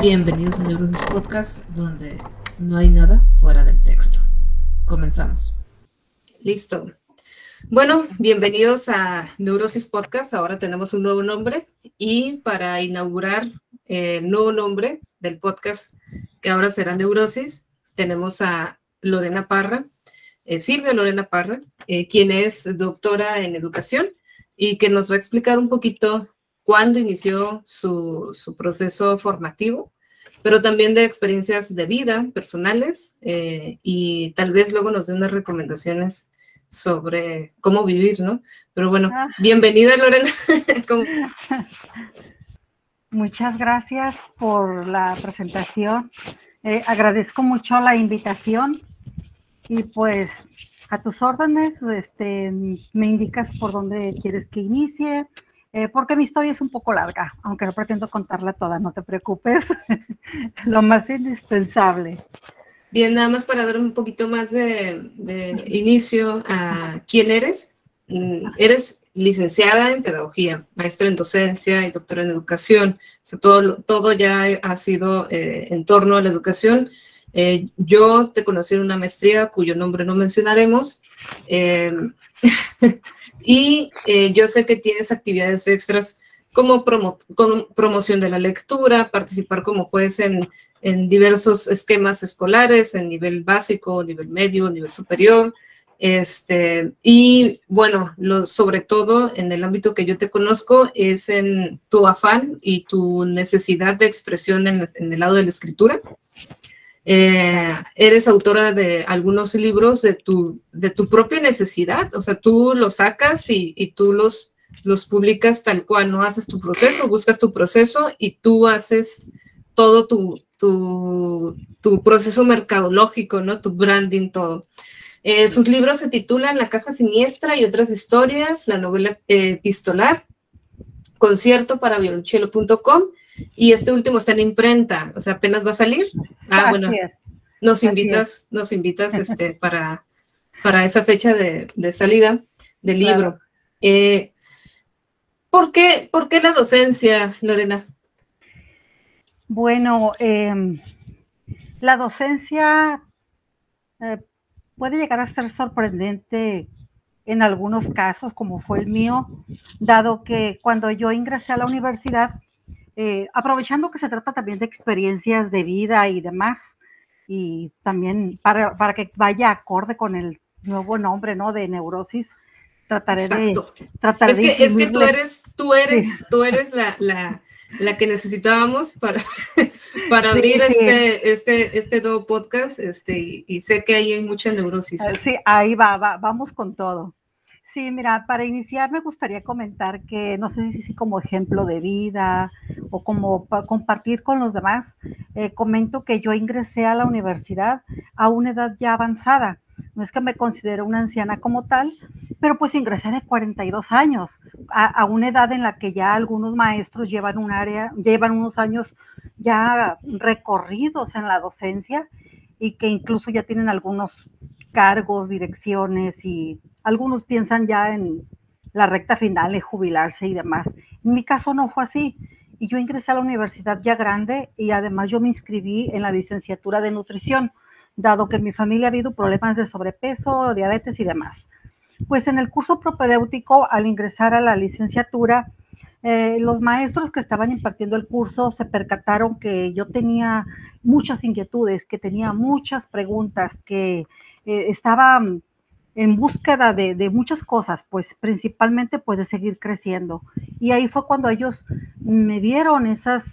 Bienvenidos a Neurosis Podcast, donde no hay nada fuera del texto. Comenzamos. Listo. Bueno, bienvenidos a Neurosis Podcast. Ahora tenemos un nuevo nombre y para inaugurar el nuevo nombre del podcast, que ahora será Neurosis, tenemos a Lorena Parra, eh, Silvia Lorena Parra, eh, quien es doctora en educación y que nos va a explicar un poquito cuándo inició su, su proceso formativo pero también de experiencias de vida personales eh, y tal vez luego nos dé unas recomendaciones sobre cómo vivir, ¿no? Pero bueno, ah. bienvenida Lorena. Muchas gracias por la presentación. Eh, agradezco mucho la invitación y pues a tus órdenes, este, me indicas por dónde quieres que inicie, eh, porque mi historia es un poco larga, aunque no pretendo contarla toda, no te preocupes, lo más indispensable. Bien, nada más para dar un poquito más de, inicio a quién eres. Mm, eres licenciada en pedagogía, maestra en docencia y doctora en educación. O sea, todo, todo ya ha sido eh, en torno a la educación. Eh, yo te conocí en una maestría cuyo nombre no mencionaremos. Y eh, yo sé que tienes actividades extras como, promoción de la lectura, participar como juez en, diversos esquemas escolares, en nivel básico, nivel medio, nivel superior. Este, y bueno, lo, sobre todo en el ámbito que yo te conozco es en tu afán y tu necesidad de expresión en el lado de la escritura. Eh, eres autora de algunos libros de tu, de tu propia necesidad, o sea, tú los sacas y, y, tú los, los publicas tal cual, no haces tu proceso, buscas tu proceso y tú haces todo tu, tu, tu proceso mercadológico, ¿no? Tu branding, todo. Eh, sus libros se titulan La caja siniestra y otras historias, la novela eh, epistolar, concierto para violonchelo.com y este último está en imprenta, o sea, apenas va a salir. Ah, bueno, nos invitas, nos invitas este, para, para esa fecha de, salida del libro. Eh, ¿por, qué, ¿por, qué, la docencia, Lorena? Bueno, em, la docencia eh, puede llegar a ser sorprendente en algunos casos, como fue el mío, dado que cuando yo ingresé a la universidad, eh, aprovechando que se trata también de experiencias de vida y demás, y también para, para, que vaya acorde con el nuevo nombre, ¿no? De neurosis, trataré de... Tratar es, que, es que tú eres, tú eres, tú eres la, la, la que necesitábamos para, para abrir Este, este, este nuevo podcast, este, y, sé que ahí hay mucha neurosis. Sí, ahí va, va, vamos con todo. Sí, mira, para iniciar me gustaría comentar que no sé si como ejemplo de vida o como compartir con los demás, eh, comento que yo ingresé a la universidad a una edad ya avanzada. No es que me considero una anciana como tal, pero pues ingresé de 42 años, a, a una edad en la que ya algunos maestros llevan un área, llevan unos años ya recorridos en la docencia y que incluso ya tienen algunos cargos, direcciones y algunos piensan ya en la recta final, de jubilarse y demás. En mi caso no fue así. Y yo ingresé a la universidad ya grande y además yo me inscribí en la licenciatura de nutrición, dado que en mi familia ha habido problemas de sobrepeso, diabetes y demás. Pues en el curso propedéutico, al ingresar a la licenciatura, eh, los maestros que estaban impartiendo el curso se percataron que yo tenía muchas inquietudes, que tenía muchas preguntas, que eh, estaba en búsqueda de, muchas cosas, pues principalmente puede seguir creciendo. Y ahí fue cuando ellos me dieron esas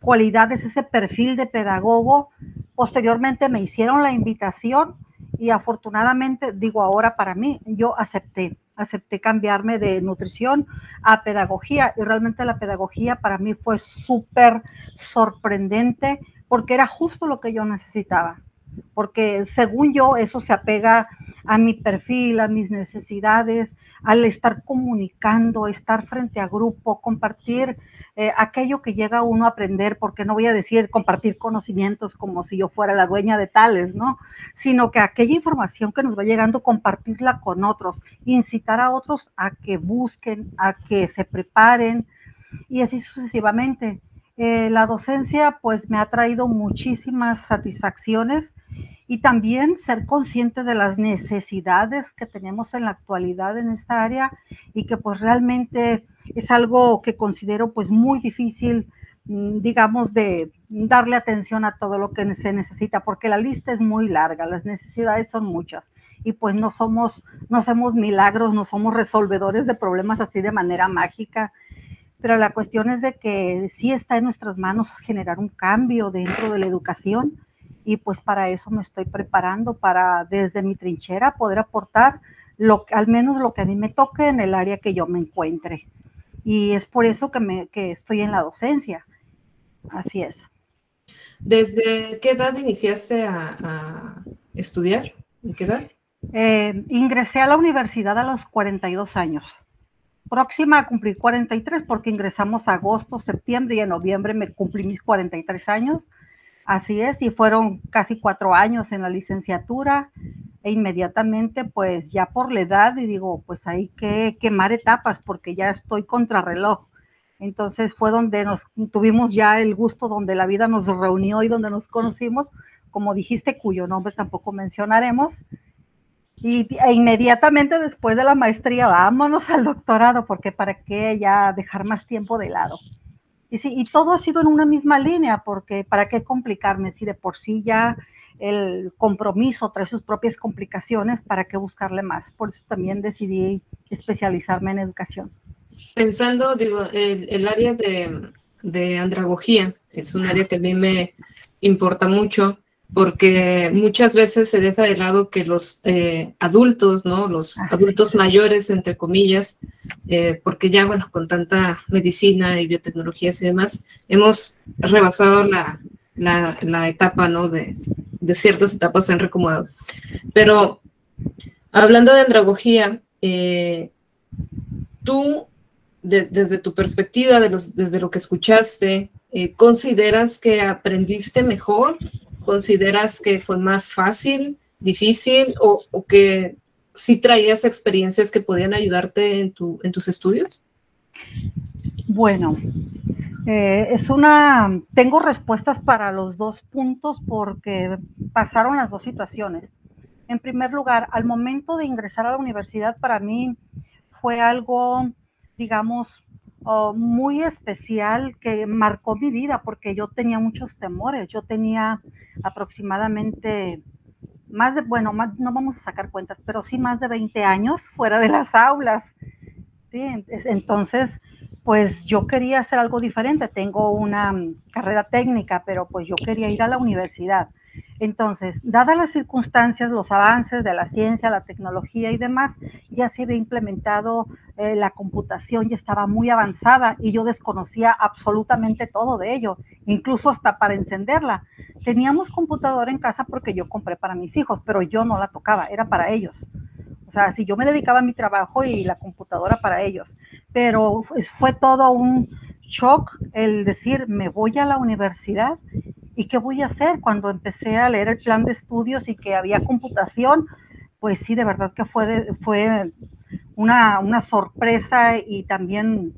cualidades, ese perfil de pedagogo. Posteriormente me hicieron la invitación y afortunadamente, digo ahora para mí, yo acepté, acepté cambiarme de nutrición a pedagogía y realmente la pedagogía para mí fue súper sorprendente porque era justo lo que yo necesitaba porque según yo eso se apega a mi perfil, a mis necesidades, al estar comunicando, estar frente a grupo, compartir eh, aquello que llega uno a aprender, porque no voy a decir compartir conocimientos como si yo fuera la dueña de tales, ¿no? Sino que aquella información que nos va llegando, compartirla con otros, incitar a otros a que busquen, a que se preparen y así sucesivamente. Eh, la docencia pues me ha traído muchísimas satisfacciones y también ser consciente de las necesidades que tenemos en la actualidad en esta área y que pues realmente es algo que considero pues muy difícil, mm, digamos, de darle atención a todo lo que se necesita, porque la lista es muy larga, las necesidades son muchas y pues no somos, no hacemos milagros, no somos resolvedores de problemas así de manera mágica, pero la cuestión es de que sí está en nuestras manos generar un cambio dentro de la educación y pues para eso me estoy preparando para desde mi trinchera poder aportar lo, al menos lo que a mí me toque en el área que yo me encuentre. Y es por eso que, me, que estoy en la docencia. Así es. ¿Desde qué edad iniciaste a, estudiar? ¿En qué edad? Eh, ingresé a la universidad a los 42 años. Próxima a cumplir 43 porque ingresamos agosto, septiembre y en noviembre me cumplí mis 43 años Así es, y fueron casi cuatro años en la licenciatura e inmediatamente pues ya por la edad y digo pues hay que quemar etapas porque ya estoy contrarreloj. Entonces fue donde nos tuvimos ya el gusto, donde la vida nos reunió y donde nos conocimos, como dijiste, cuyo nombre tampoco mencionaremos. Y e inmediatamente después de la maestría, vámonos al doctorado, porque para qué ya dejar más tiempo de lado. Y, sí, y todo ha sido en una misma línea, porque ¿para qué complicarme? Si de por sí ya el compromiso trae sus propias complicaciones, ¿para qué buscarle más? Por eso también decidí especializarme en educación. Pensando, digo, el, el área de, de andragogía es un área que a mí me importa mucho porque muchas veces se deja de lado que los eh, adultos, ¿no? Los adultos mayores, entre comillas, eh, porque ya, bueno, con tanta medicina y biotecnologías y demás, hemos rebasado la, la, etapa, ¿no? De, de, ciertas etapas se han recomodado. Pero hablando de andragogía, eh, tú, desde tu perspectiva, de los, desde lo que escuchaste, ¿consideras que aprendiste mejor ¿Consideras que fue más fácil, difícil o, que sí traías experiencias que podían ayudarte en, tu, en tus estudios? Bueno, eh, es una, tengo respuestas para los dos puntos porque pasaron las dos situaciones. En primer lugar, al momento de ingresar a la universidad, para mí fue algo, digamos, Oh, muy especial que marcó mi vida porque yo tenía muchos temores. Yo tenía aproximadamente más de, bueno, no vamos a sacar cuentas, pero sí más de 20 años fuera de las aulas. Entonces, pues yo quería hacer algo diferente. Tengo una carrera técnica, pero pues yo quería ir a la universidad. Entonces, dadas las circunstancias, los avances de la ciencia, la tecnología y demás, ya se había implementado eh, la computación, ya estaba muy avanzada y yo desconocía absolutamente todo de ello, incluso hasta para encenderla. Teníamos computadora en casa porque yo compré para mis hijos, pero yo no la tocaba, era para ellos. O sea, si yo me dedicaba a mi trabajo y la computadora para ellos, pero fue todo un shock el decir, me voy a la universidad ¿Y qué voy a hacer? Cuando empecé a leer el plan de estudios y que había computación, pues sí, de verdad que fue, fue una, una sorpresa y también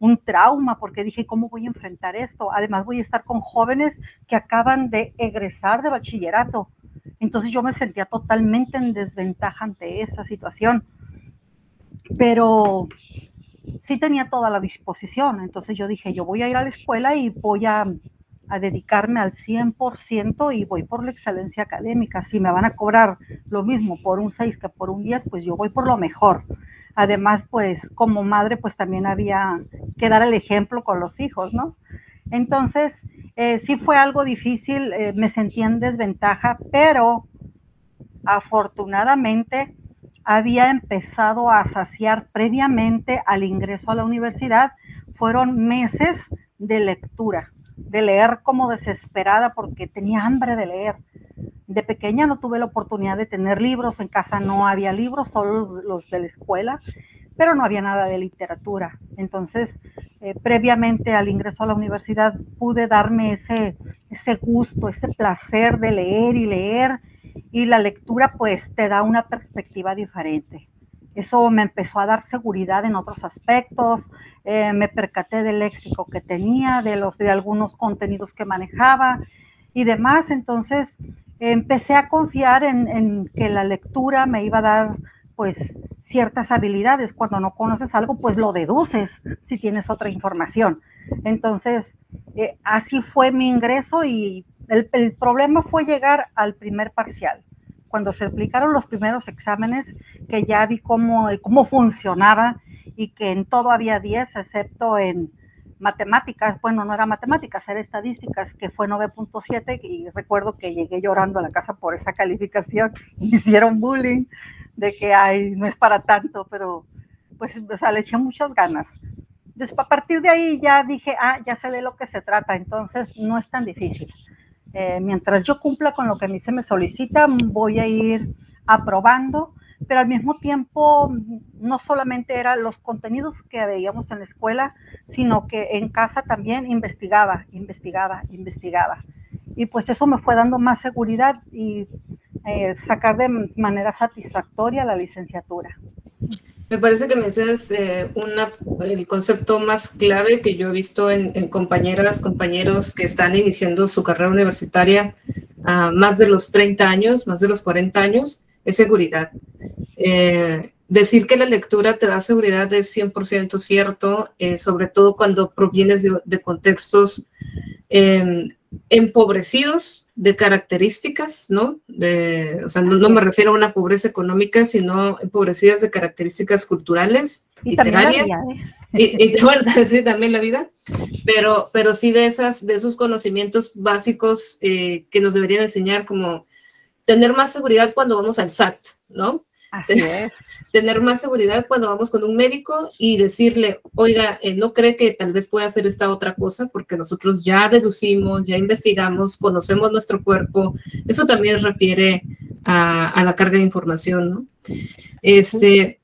un trauma, porque dije, ¿cómo voy a enfrentar esto? Además, voy a estar con jóvenes que acaban de egresar de bachillerato. Entonces yo me sentía totalmente en desventaja ante esa situación. Pero sí tenía toda la disposición. Entonces yo dije, yo voy a ir a la escuela y voy a a dedicarme al 100% y voy por la excelencia académica. Si me van a cobrar lo mismo por un 6 que por un 10, pues yo voy por lo mejor. Además, pues como madre, pues también había que dar el ejemplo con los hijos, ¿no? Entonces, eh, sí fue algo difícil, eh, me sentí en desventaja, pero afortunadamente había empezado a saciar previamente al ingreso a la universidad. Fueron meses de lectura de leer como desesperada porque tenía hambre de leer. De pequeña no tuve la oportunidad de tener libros, en casa no había libros, solo los, de la escuela, pero no había nada de literatura. Entonces, eh, previamente al ingreso a la universidad pude darme ese, ese gusto, ese placer de leer y leer, y la lectura pues te da una perspectiva diferente. Eso me empezó a dar seguridad en otros aspectos, eh, me percaté del léxico que tenía, de, los, de algunos contenidos que manejaba y demás. Entonces empecé a confiar en, que la lectura me iba a dar pues ciertas habilidades. Cuando no conoces algo, pues lo deduces si tienes otra información. Entonces, eh, así fue mi ingreso y el, el, problema fue llegar al primer parcial. Cuando se aplicaron los primeros exámenes, que ya vi cómo, cómo funcionaba y que en todo había 10, excepto en matemáticas, bueno, no era matemáticas, era estadísticas, que fue 9.7 y recuerdo que llegué llorando a la casa por esa calificación, hicieron bullying de que, ay, no es para tanto, pero pues, o sea, le eché muchas ganas. Después, a partir de ahí ya dije, ah, ya sé de lo que se trata, entonces no es tan difícil. Eh, mientras yo cumpla con lo que a mí se me solicita, voy a ir aprobando pero al mismo tiempo no solamente eran los contenidos que veíamos en la escuela, sino que en casa también investigaba, investigaba, investigaba. Y pues eso me fue dando más seguridad y eh, sacar de manera satisfactoria la licenciatura. Me parece que mencionas eh, el concepto más clave que yo he visto en, compañeras, compañeros que están iniciando su carrera universitaria a más de los 30 años, más de los 40 años, es seguridad. Eh, decir que la lectura te da seguridad es 100% cierto, eh, sobre todo cuando provienes de, contextos eh, empobrecidos de características, ¿no? De, o sea, no, no, me refiero a una pobreza económica, sino empobrecidas de características culturales, y literarias. y, y, bueno, sí, también la vida, pero, pero sí de, esas, de esos conocimientos básicos eh, que nos deberían enseñar como tener más seguridad cuando vamos al SAT, ¿no? Así es. Tener más seguridad cuando vamos con un médico y decirle, oiga, eh, no cree que tal vez pueda hacer esta otra cosa porque nosotros ya deducimos, ya investigamos, conocemos nuestro cuerpo. Eso también refiere a, a la carga de información, ¿no? Este,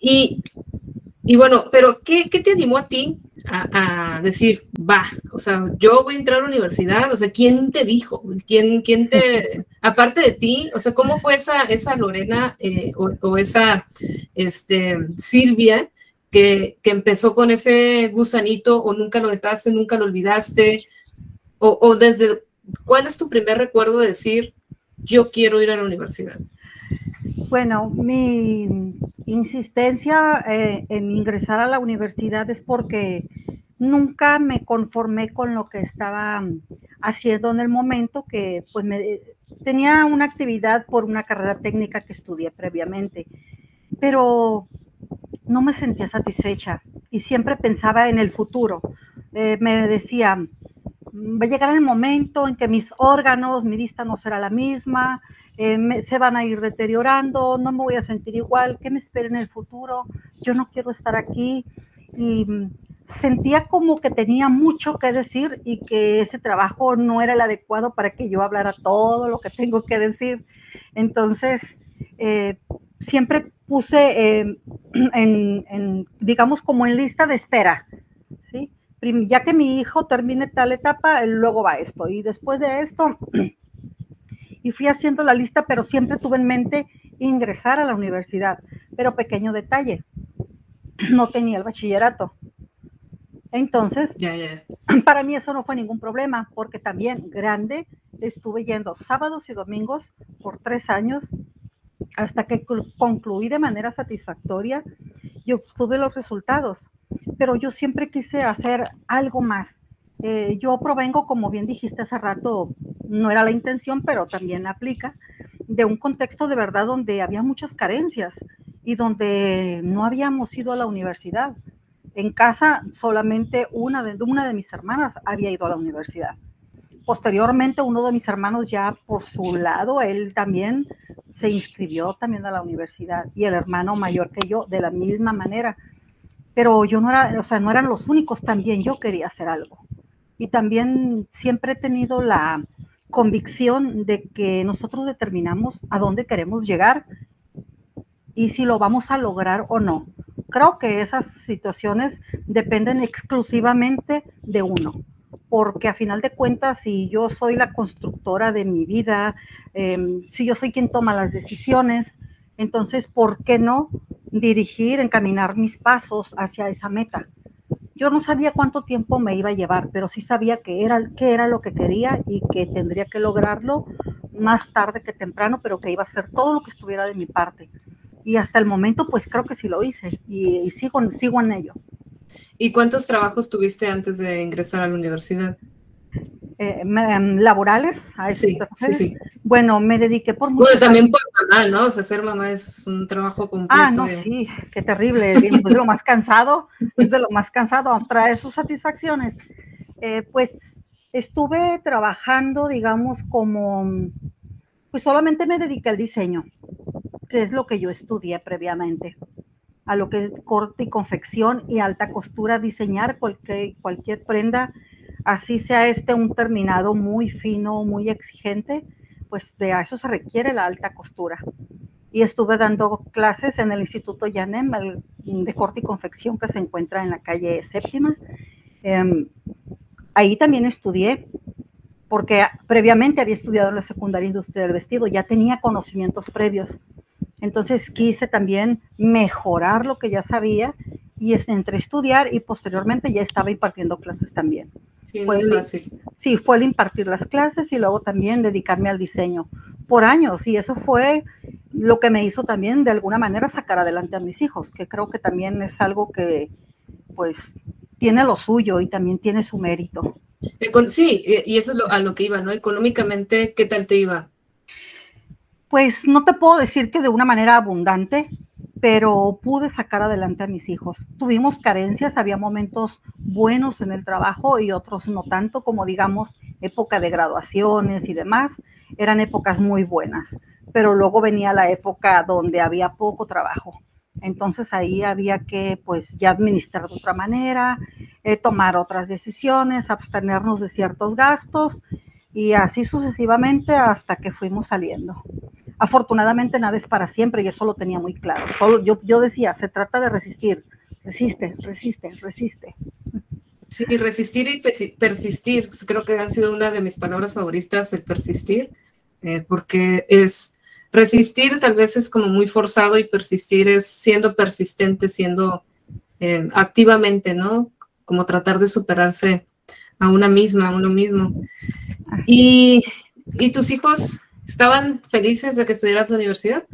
y, y bueno, pero ¿qué, ¿qué, te animó a ti a, a, decir, va, o sea, yo voy a entrar a la universidad? O sea, ¿quién te dijo? ¿Quién, quién te, aparte de ti, o sea, cómo fue esa, esa Lorena eh, o, o, esa este, Silvia que, que, empezó con ese gusanito o nunca lo dejaste, nunca lo olvidaste? O, o desde, ¿cuál es tu primer recuerdo de decir, yo quiero ir a la universidad? Bueno, mi insistencia eh, en ingresar a la universidad es porque nunca me conformé con lo que estaba haciendo en el momento que pues tenía una actividad por una carrera técnica que estudié previamente, pero no me sentía satisfecha y siempre pensaba en el futuro. Eh, me decía, va a llegar el momento en que mis órganos, mi vista no será la misma, eh, me, se van a ir deteriorando, no me voy a sentir igual, ¿qué me espera en el futuro? Yo no quiero estar aquí. Y mm, sentía como que tenía mucho que decir y que ese trabajo no era el adecuado para que yo hablara todo lo que tengo que decir. Entonces, eh, siempre puse eh, en, en, digamos, como en lista de espera, ¿sí? Ya que mi hijo termine tal etapa, luego va esto. Y después de esto, y fui haciendo la lista, pero siempre tuve en mente ingresar a la universidad. Pero pequeño detalle, no tenía el bachillerato. Entonces, yeah, yeah. para mí eso no fue ningún problema, porque también grande estuve yendo sábados y domingos por tres años hasta que concluí de manera satisfactoria y obtuve los resultados. Pero yo siempre quise hacer algo más. Eh, yo provengo, como bien dijiste hace rato, no era la intención, pero también aplica, de un contexto de verdad donde había muchas carencias y donde no habíamos ido a la universidad. En casa solamente una de, una de mis hermanas había ido a la universidad. Posteriormente, uno de mis hermanos ya por su lado, él también se inscribió también a la universidad y el hermano mayor que yo de la misma manera. Pero yo no era, o sea, no eran los únicos, también yo quería hacer algo y también siempre he tenido la convicción de que nosotros determinamos a dónde queremos llegar y si lo vamos a lograr o no. Creo que esas situaciones dependen exclusivamente de uno, porque a final de cuentas, si yo soy la constructora de mi vida, eh, si yo soy quien toma las decisiones, entonces, ¿por qué no dirigir, encaminar mis pasos hacia esa meta. Yo no sabía cuánto tiempo me iba a llevar, pero sí sabía que era, que era lo que quería y que tendría que lograrlo más tarde que temprano, pero que iba a hacer todo lo que estuviera de mi parte. Y hasta el momento, pues creo que sí lo hice y, sigo, sigo en ello. ¿Y cuántos trabajos tuviste antes de ingresar a la universidad? Eh, em, laborales. A sí, sí, sí. Bueno, me dediqué por mucho Bueno, también por mamá, ¿no? O sea, ser mamá es un trabajo completo. Ah, no, sí, qué terrible. es de lo más cansado, es de lo más cansado, trae sus satisfacciones. Eh, pues estuve trabajando, digamos, como, pues solamente me dediqué al diseño, que es lo que yo estudié previamente a lo que es corte y confección y alta costura, diseñar cualquier, cualquier prenda así sea este un terminado muy fino, muy exigente, pues de eso se requiere la alta costura. Y estuve dando clases en el Instituto Yanem de corte y confección que se encuentra en la calle séptima. Em, ahí también estudié, porque previamente había estudiado en la secundaria industria del vestido, ya tenía conocimientos previos. Entonces quise también mejorar lo que ya sabía y entre estudiar y posteriormente ya estaba impartiendo clases también. Sí, fue fácil. Sí, fue el impartir las clases y luego también dedicarme al diseño por años y eso fue lo que me hizo también de alguna manera sacar adelante a mis hijos, que creo que también es algo que pues tiene lo suyo y también tiene su mérito. Sí, y eso es a lo que iba, ¿no? Económicamente, ¿qué tal te iba? Pues no te puedo decir que de una manera abundante, pero pude sacar adelante a mis hijos. Tuvimos carencias, había momentos buenos en el trabajo y otros no tanto, como digamos época de graduaciones y demás, eran épocas muy buenas, pero luego venía la época donde había poco trabajo. Entonces ahí había que pues ya administrar de otra manera, eh, tomar otras decisiones, abstenernos de ciertos gastos y así sucesivamente hasta que fuimos saliendo. Afortunadamente nada es para siempre y eso lo tenía muy claro. Solo yo, yo decía, se trata de resistir. Resiste, resiste, resiste. Sí, resistir y persistir. Creo que han sido una de mis palabras favoritas, el persistir, eh, porque es resistir tal vez es como muy forzado y persistir es siendo persistente, siendo eh, activamente, ¿no? Como tratar de superarse a una misma, a uno mismo. Y, y tus hijos, ¿Estaban felices de que estuvieras en la universidad?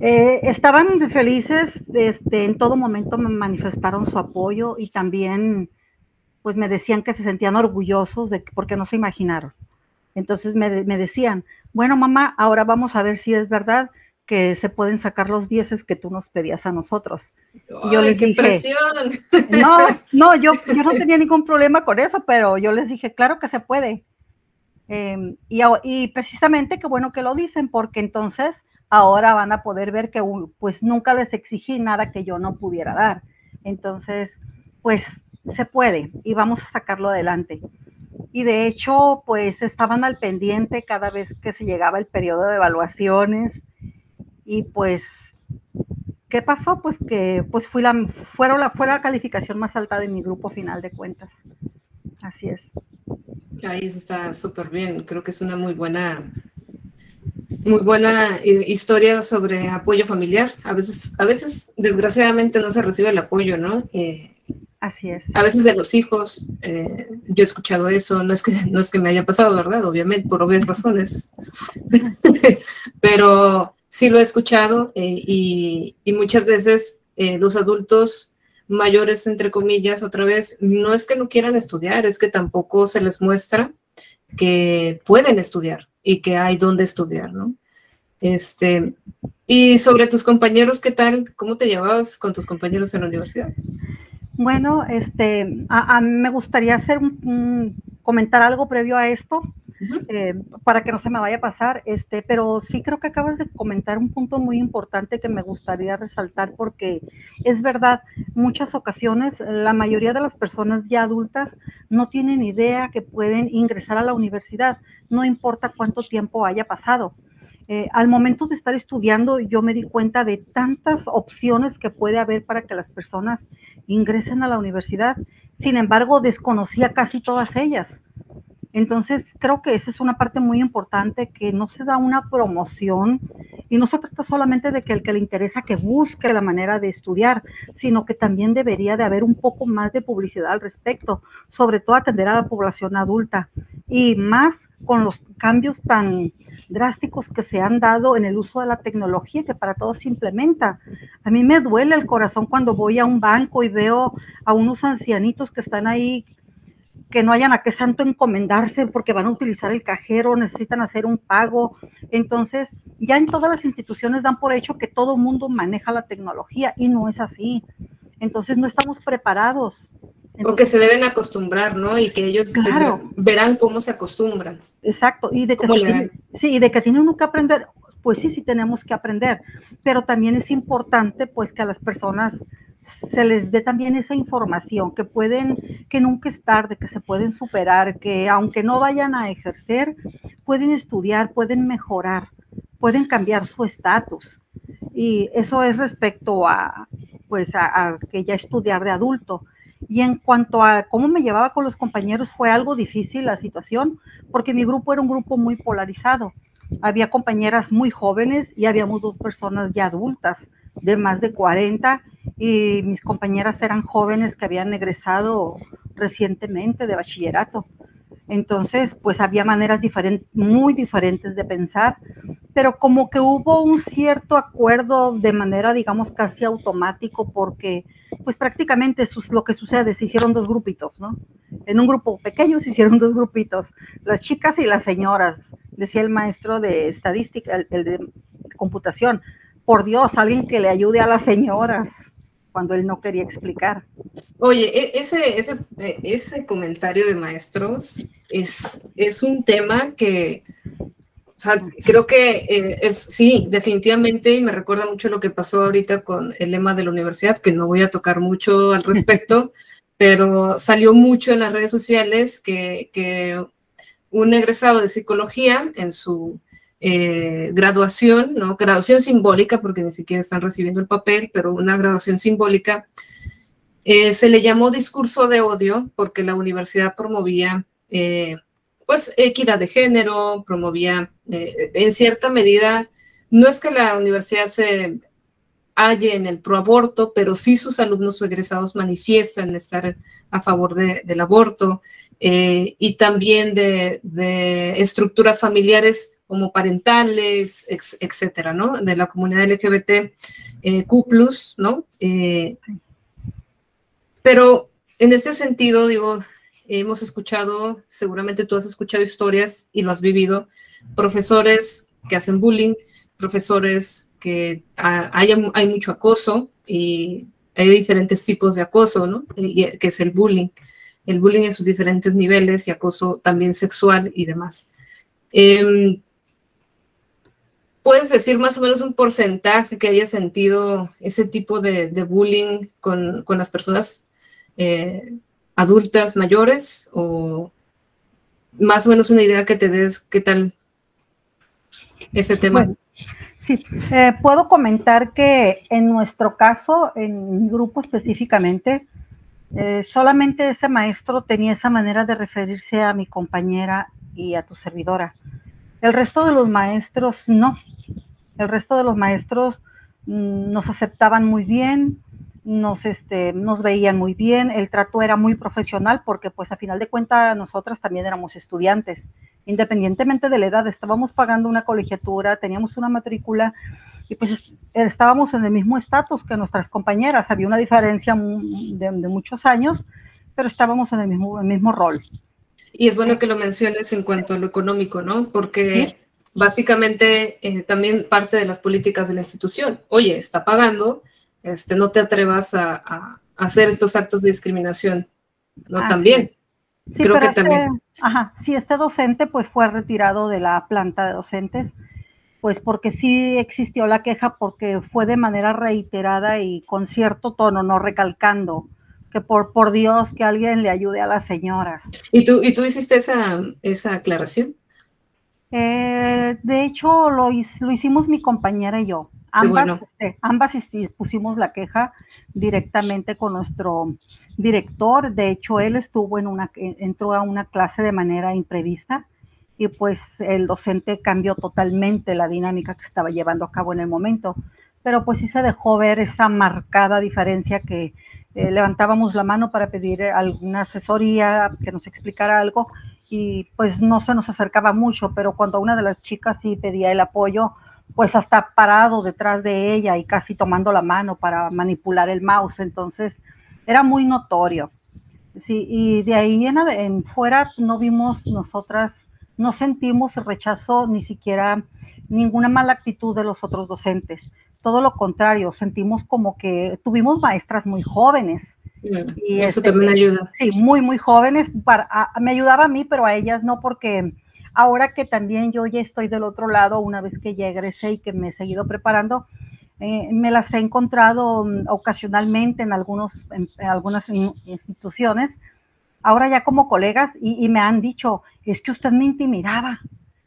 Eh, estaban felices, este, en todo momento me manifestaron su apoyo y también pues me decían que se sentían orgullosos de porque no se imaginaron. Entonces me, decían, bueno mamá, ahora vamos a ver si es verdad que se pueden sacar los dieces que tú nos pedías a nosotros. yo les qué dije, no, no, yo, yo no tenía ningún problema con eso, pero yo les dije, claro que se puede. Em, y, precisamente qué bueno que lo dicen, porque entonces ahora van a poder ver que pues nunca les exigí nada que yo no pudiera dar. Entonces, pues se puede y vamos a sacarlo adelante. Y de hecho, pues estaban al pendiente cada vez que se llegaba el periodo de evaluaciones. Y pues, ¿qué pasó? Pues que pues la, fueron la, fue la calificación más alta de mi grupo final de cuentas. Así es. Ahí eso está súper bien. Creo que es una muy buena, muy buena eh, historia sobre apoyo familiar. A veces, a veces, desgraciadamente, no se recibe el apoyo, ¿no? Eh, Así es. A veces de los hijos, eh, yo he escuchado eso, no es, que, no es que me haya pasado, ¿verdad? Obviamente, por obvias razones. Pero sí lo he escuchado y, y, muchas veces los adultos mayores, entre comillas, otra vez, no es que no quieran estudiar, es que tampoco se les muestra que pueden estudiar y que hay dónde estudiar, ¿no? Este, y sobre tus compañeros, ¿qué tal? ¿Cómo te llevabas con tus compañeros en la universidad? Bueno, este, a, me gustaría hacer un, comentar algo previo a esto. Eh, para que no se me vaya a pasar, este, pero sí creo que acabas de comentar un punto muy importante que me gustaría resaltar porque es verdad, muchas ocasiones la mayoría de las personas ya adultas no tienen idea que pueden ingresar a la universidad, no importa cuánto tiempo haya pasado. Eh, al momento de estar estudiando, yo me di cuenta de tantas opciones que puede haber para que las personas ingresen a la universidad. Sin embargo, desconocía casi todas ellas. Entonces, creo que esa es una parte muy importante, que no se da una promoción Y no se trata solamente de que el que le interesa que busque la manera de estudiar, sino que también debería de haber un poco más de publicidad al respecto, sobre todo atender a la población adulta y más con los cambios tan drásticos que se han dado en el uso de la tecnología que para todos se implementa. A mí me duele el corazón cuando voy a un banco y veo a unos ancianitos que están ahí que no hayan a qué santo encomendarse porque van a utilizar el cajero, necesitan hacer un pago. Entonces, ya en todas las instituciones dan por hecho que todo el mundo maneja la tecnología y no es así. Entonces, no estamos preparados. o que se deben acostumbrar, ¿no? Y que ellos verán cómo se acostumbran. Exacto, y de que, sí, y de que tienen uno que aprender, pues sí, sí tenemos que aprender, pero también es importante pues que a las personas se les dé también esa información, que pueden, que nunca es tarde, que se pueden superar, que aunque no vayan a ejercer, pueden estudiar, pueden mejorar, pueden cambiar su estatus. Y eso es respecto a, pues, a, que ya estudiar de adulto. Y en cuanto a cómo me llevaba con los compañeros, fue algo difícil la situación, porque mi grupo era un grupo muy polarizado. Había compañeras muy jóvenes y habíamos dos personas ya adultas de más de 40 y mis compañeras eran jóvenes que habían egresado recientemente de bachillerato. Entonces, pues había maneras muy diferentes de pensar, pero como que hubo un cierto acuerdo de manera, digamos, casi automático, porque pues prácticamente eso es lo que sucede, se hicieron dos grupitos, ¿no? En un grupo pequeño se hicieron dos grupitos, las chicas y las señoras, decía el maestro de estadística, el de computación, por Dios, alguien que le ayude a las señoras cuando él no quería explicar. Oye, e, ese, ese, e, ese comentario de maestros es, es un tema que, o sea, creo que eh, es, sí, definitivamente, y me recuerda mucho lo que pasó ahorita con el lema de la universidad, que no voy a tocar mucho al respecto, pero salió mucho en las redes sociales que, que un egresado de psicología en su eh, graduación, ¿no? Graduación simbólica, porque ni siquiera están recibiendo el papel, pero una graduación simbólica. Eh, se le llamó discurso de odio porque la universidad promovía, eh, pues, equidad de género, promovía, en cierta medida, no es que la universidad se halle en el proaborto, pero sí sus alumnos egresados manifiestan estar a favor del aborto y también de estructuras familiares como parentales, etcétera, ¿no? De la comunidad LGBT eh, Q+, ¿no? Eh, pero en este sentido, digo, hemos escuchado, seguramente tú has escuchado historias y lo has vivido, profesores que hacen bullying, profesores que hay, hay mucho acoso y hay diferentes tipos de acoso, ¿no? que es el bullying. El bullying en sus diferentes niveles y acoso también sexual y demás. Eh, ¿Puedes decir más o menos un porcentaje que haya sentido ese tipo de, bullying con, las personas eh, adultas mayores? ¿O más o menos una idea que te des qué tal ese tema? sí, eh, puedo comentar que en nuestro caso, en mi grupo específicamente, eh, solamente ese maestro tenía esa manera de referirse a mi compañera y a tu servidora. El resto de los maestros no. El resto de los maestros mm, nos aceptaban muy bien, nos, este, nos veían muy bien, el trato era muy profesional porque pues a final de cuentas nosotras también éramos estudiantes, independientemente de la edad, estábamos pagando una colegiatura, teníamos una matrícula y pues estábamos en el mismo estatus que nuestras compañeras, había una diferencia de, muchos años, pero estábamos en el mismo, el mismo rol. Y es bueno que lo menciones en cuanto a lo económico, ¿no? Porque básicamente eh, también parte de las políticas de la institución. Oye, está pagando, este, no te atrevas a, hacer estos actos de discriminación, ¿no? también. Sí, Creo que este, también. Ajá, sí, este docente pues fue retirado de la planta de docentes, pues porque sí existió la queja porque fue de manera reiterada y con cierto tono, no recalcando que por, por Dios que alguien le ayude a las señoras. ¿Y tú, y tú hiciste esa, esa aclaración? Eh, de hecho, lo, lo, hicimos mi compañera y yo. Ambas, este, ambas pusimos la queja directamente con nuestro director. De hecho, él estuvo en una, entró a una clase de manera imprevista y pues el docente cambió totalmente la dinámica que estaba llevando a cabo en el momento. Pero pues sí se dejó ver esa marcada diferencia que eh, levantábamos la mano para pedir alguna asesoría, que nos explicara algo y pues no se nos acercaba mucho, pero cuando una de las chicas sí pedía el apoyo, pues hasta parado detrás de ella y casi tomando la mano para manipular el mouse, entonces era muy notorio. Sí, y de ahí en, en fuera no vimos nosotras no sentimos rechazo ni siquiera ninguna mala actitud de los otros docentes. Todo lo contrario, sentimos como que tuvimos maestras muy jóvenes. Mm, y eso este, también ayuda. Sí, muy, muy jóvenes. Para, me ayudaba a mí, pero a ellas no, porque ahora que también yo ya estoy del otro lado, una vez que ya egresé y que me he seguido preparando, eh, me las he encontrado mm, ocasionalmente en, algunos, en algunas instituciones ahora ya como colegas y, me han dicho, es que usted me intimidaba,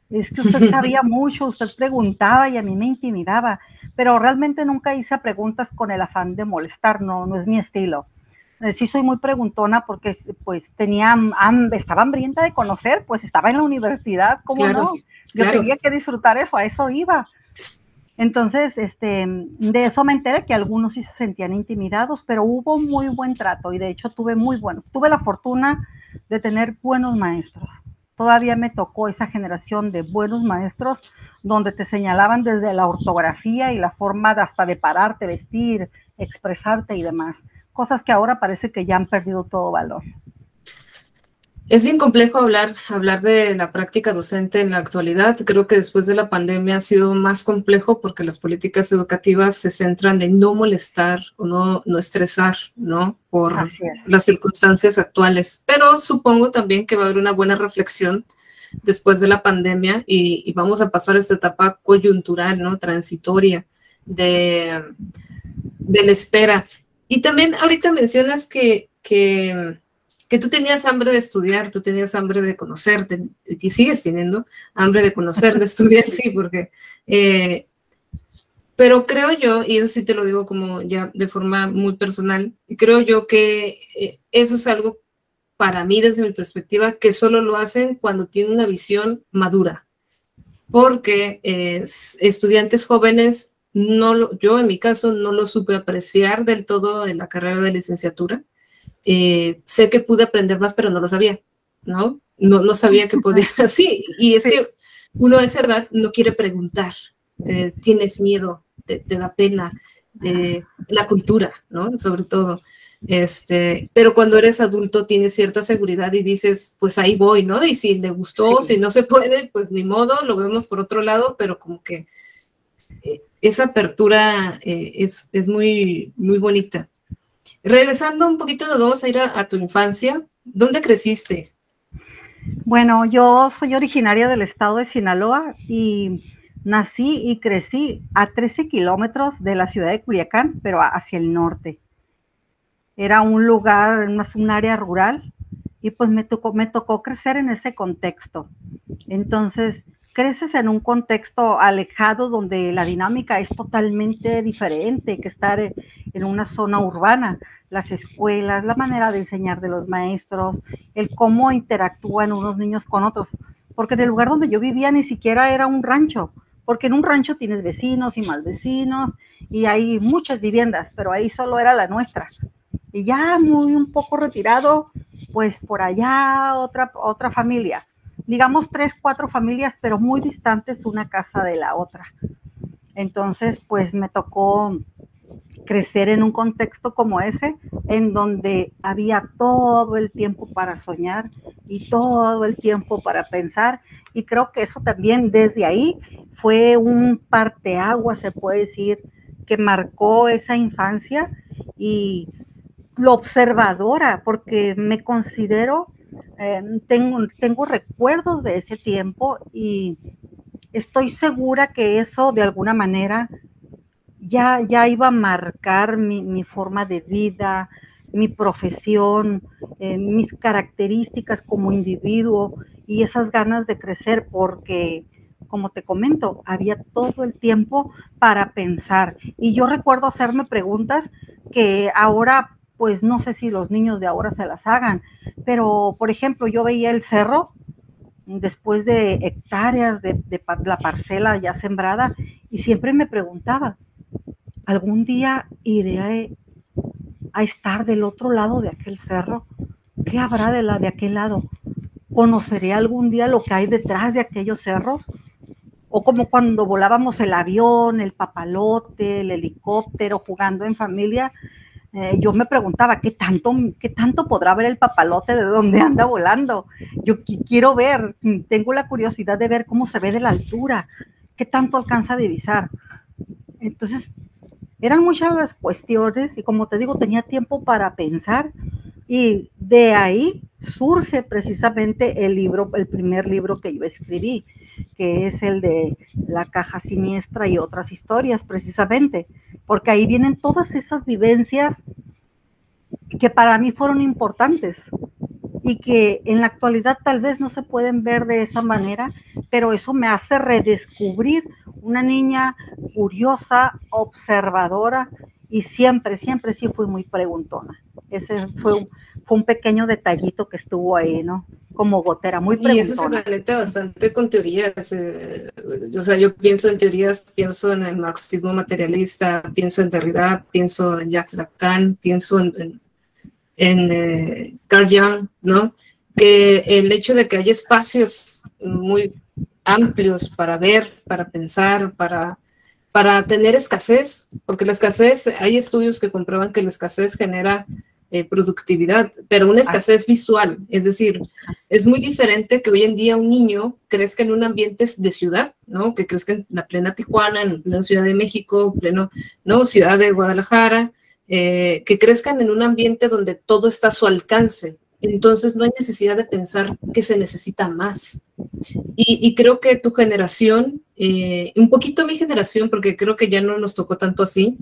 es que usted sabía mucho, usted preguntaba y a mí me intimidaba, pero realmente nunca hice preguntas con el afán de molestar, no, no es mi estilo. Eh, sí soy muy preguntona porque pues tenía, estaba hambrienta de conocer, pues estaba en la universidad, ¿cómo no? Yo tenía que disfrutar eso, a eso iba. Entonces, este, de eso me enteré que algunos sí se sentían intimidados, pero hubo muy buen trato y de hecho tuve muy bueno, tuve la fortuna de tener buenos maestros. Todavía me tocó esa generación de buenos maestros donde te señalaban desde la ortografía y la forma de hasta de pararte, vestir, expresarte y demás, cosas que ahora parece que ya han perdido todo valor. Es bien complejo hablar, hablar de la práctica docente en la actualidad. Creo que después de la pandemia ha sido más complejo porque las políticas educativas se centran en no molestar o no, no estresar, ¿no? Por las circunstancias actuales. Pero supongo también que va a haber una buena reflexión después de la pandemia y, vamos a pasar esta etapa coyuntural, ¿no? Transitoria de, de la espera. Y también ahorita mencionas que, que que tú tenías hambre de estudiar, tú tenías hambre de conocerte, y sigues teniendo hambre de conocer, de estudiar, sí, porque... Eh, pero creo yo, y eso sí te lo digo como ya de forma muy personal, creo yo que eh, eso es algo para mí desde mi perspectiva que solo lo hacen cuando tienen una visión madura, porque eh, estudiantes jóvenes, no, yo en mi caso no lo supe apreciar del todo en la carrera de licenciatura, eh, sé que pude aprender más, pero no lo sabía, ¿no? No, no sabía que podía, sí, y es que uno a esa edad no quiere preguntar, eh, tienes miedo, te, da pena, de la cultura, ¿no? Sobre todo. Este, pero cuando eres adulto tienes cierta seguridad y dices, pues ahí voy, ¿no? Y si le gustó, si no se puede, pues ni modo, lo vemos por otro lado, pero como que eh, esa apertura es, es, muy, muy bonita. Regresando un poquito, nos vamos a ir a, tu infancia. ¿Dónde creciste? Bueno, yo soy originaria del estado de Sinaloa y nací y crecí a 13 kilómetros de la ciudad de Culiacán, pero hacia el norte. Era un lugar, un área rural y pues me tocó, me tocó crecer en ese contexto. Entonces, creces en un contexto alejado donde la dinámica es totalmente diferente que estar en una zona urbana. Las escuelas, la manera de enseñar de los maestros, el cómo interactúan unos niños con otros. Porque en el lugar donde yo vivía ni siquiera era un rancho, porque en un rancho tienes vecinos y más vecinos y hay muchas viviendas, pero ahí solo era la nuestra. Y ya muy un poco retirado, pues por allá otra, otra familia digamos, tres, cuatro familias, pero muy distantes una casa de la otra. Entonces, pues me tocó crecer en un contexto como ese, en donde había todo el tiempo para soñar y todo el tiempo para pensar. Y creo que eso también desde ahí fue un parteagua, se puede decir, que marcó esa infancia y lo observadora, porque me considero eh, tengo, tengo recuerdos de ese tiempo y estoy segura que eso de alguna manera ya, ya iba a marcar mi, forma de vida, mi profesión, eh, mis características como individuo y esas ganas de crecer porque, como te comento, había todo el tiempo para pensar. Y yo recuerdo hacerme preguntas que ahora pues no sé si los niños de ahora se las hagan, pero por ejemplo, yo veía el cerro después de hectáreas de, la parcela ya sembrada y siempre me preguntaba, ¿algún día iré a, estar del otro lado de aquel cerro? ¿Qué habrá de, la, de aquel lado? ¿Conoceré algún día lo que hay detrás de aquellos cerros? O como cuando volábamos el avión, el papalote, el helicóptero, jugando en familia, eh, yo me preguntaba, ¿qué tanto, ¿qué tanto podrá ver el papalote de dónde anda volando? Yo quiero ver, tengo la curiosidad de ver cómo se ve de la altura, qué tanto alcanza a divisar. Entonces, eran muchas las cuestiones y como te digo, tenía tiempo para pensar y de ahí surge precisamente el libro, el primer libro que yo escribí, que es el de La caja siniestra y otras historias, precisamente, porque ahí vienen todas esas vivencias que para mí fueron importantes y que en la actualidad tal vez no se pueden ver de esa manera, pero eso me hace redescubrir una niña curiosa, observadora y siempre, siempre sí fui muy preguntona. Ese fue fue un pequeño detallito que estuvo ahí, ¿no? Como gotera, muy preguntona. Y eso se conecta bastante con teorías. Eh, o sea, yo pienso en teorías, pienso en el marxismo materialista, pienso en Derrida, pienso en Jacques Lacan, pienso en, en, eh, Carl Jung, ¿no? Que el hecho de que haya espacios muy amplios para ver, para pensar, para, para tener escasez, porque la escasez, hay estudios que comprueban que la escasez genera eh, productividad, pero una escasez visual. Es decir, es muy diferente que hoy en día un niño crezca en un ambiente de ciudad, ¿no? Que crezca en la plena Tijuana, en la Ciudad de México, pleno, ¿no? Ciudad de Guadalajara, eh, que crezcan en un ambiente donde todo está a su alcance. Entonces no hay necesidad de pensar que se necesita más. Y, creo que tu generación, eh, un poquito mi generación, porque creo que ya no nos tocó tanto así,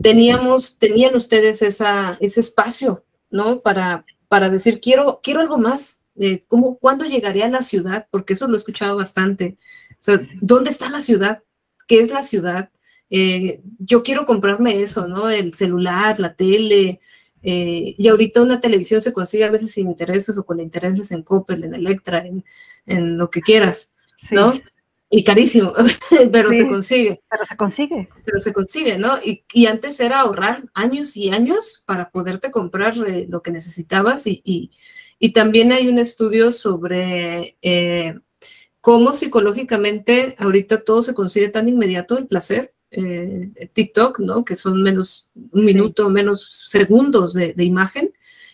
teníamos, tenían ustedes ese espacio, ¿no? Para, para decir, quiero, quiero algo más. Eh, ¿cómo, ¿Cuándo llegaré a la ciudad? Porque eso lo he escuchado bastante. O sea, ¿dónde está la ciudad? ¿Qué es la ciudad? Eh, yo quiero comprarme eso, ¿no? El celular, la tele. Eh, y ahorita una televisión se consigue a veces sin intereses o con intereses en Coppel, en Electra, en, en lo que quieras, ¿no? y carísimo, pero se consigue. Pero se consigue. Pero se consigue, ¿no? Y, y antes era ahorrar años y años para poderte comprar eh, lo que necesitabas y, y, y, también hay un estudio sobre eh, cómo psicológicamente ahorita todo se consigue tan inmediato, el placer. Eh, TikTok, ¿no? Que son menos un minuto, menos segundos de, de imagen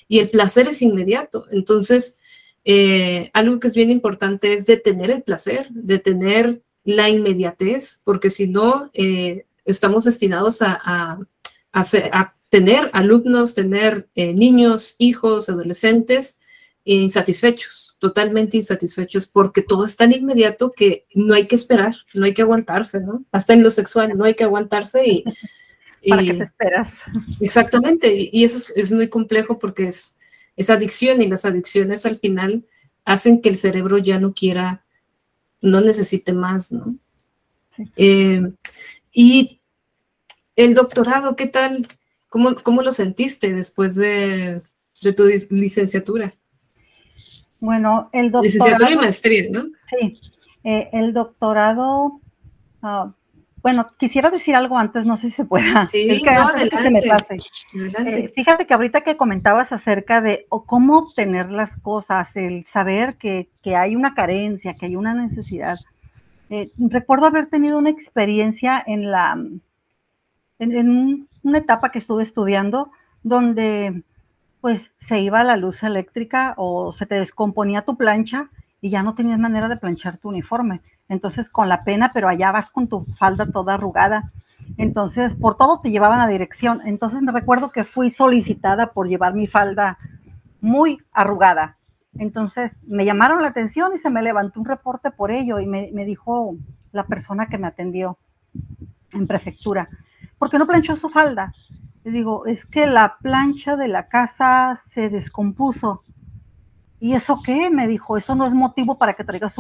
y el placer es inmediato. Entonces, eh, algo que es bien importante es detener el placer, detener la inmediatez, porque si no, eh, estamos destinados a, a, tener alumnos, tener eh, niños, hijos, adolescentes insatisfechos, totalmente insatisfechos, porque todo es tan inmediato que no hay que esperar, no hay que aguantarse, ¿no? Hasta en lo sexual no hay que aguantarse y... ¿Para qué te esperas? Exactamente, y, eso es, es muy complejo porque es es adicción y las adicciones al final hacen que el cerebro ya no quiera, no necesite más, ¿no? Eh, y el doctorado, ¿qué tal? ¿Cómo, cómo lo sentiste después de, tu licenciatura? Bueno, el doctorado. Licenciatura y maestría, ¿no? Sí, eh, el doctorado, ah, bueno, quisiera decir algo antes, no sé si se pueda. Sí, que se me pase. Eh, fíjate que ahorita que comentabas acerca de cómo obtener las cosas, el saber que, hay una carencia, que hay una necesidad. Eh, recuerdo haber tenido una experiencia en la en, una etapa que estuve estudiando donde pues se iba la luz eléctrica o se te descomponía tu plancha y ya no tenías manera de planchar tu uniforme. Entonces, con la pena, pero allá vas con tu falda toda arrugada. Entonces, por todo te llevaban a dirección. Entonces, me recuerdo que fui solicitada por llevar mi falda muy arrugada. Entonces, me llamaron la atención y se me levantó un reporte por ello y me, dijo la persona que me atendió en prefectura, ¿por qué no planchó su falda? Le digo, es que la plancha de la casa se descompuso. ¿Y eso qué? Me dijo, eso no es motivo para que traigas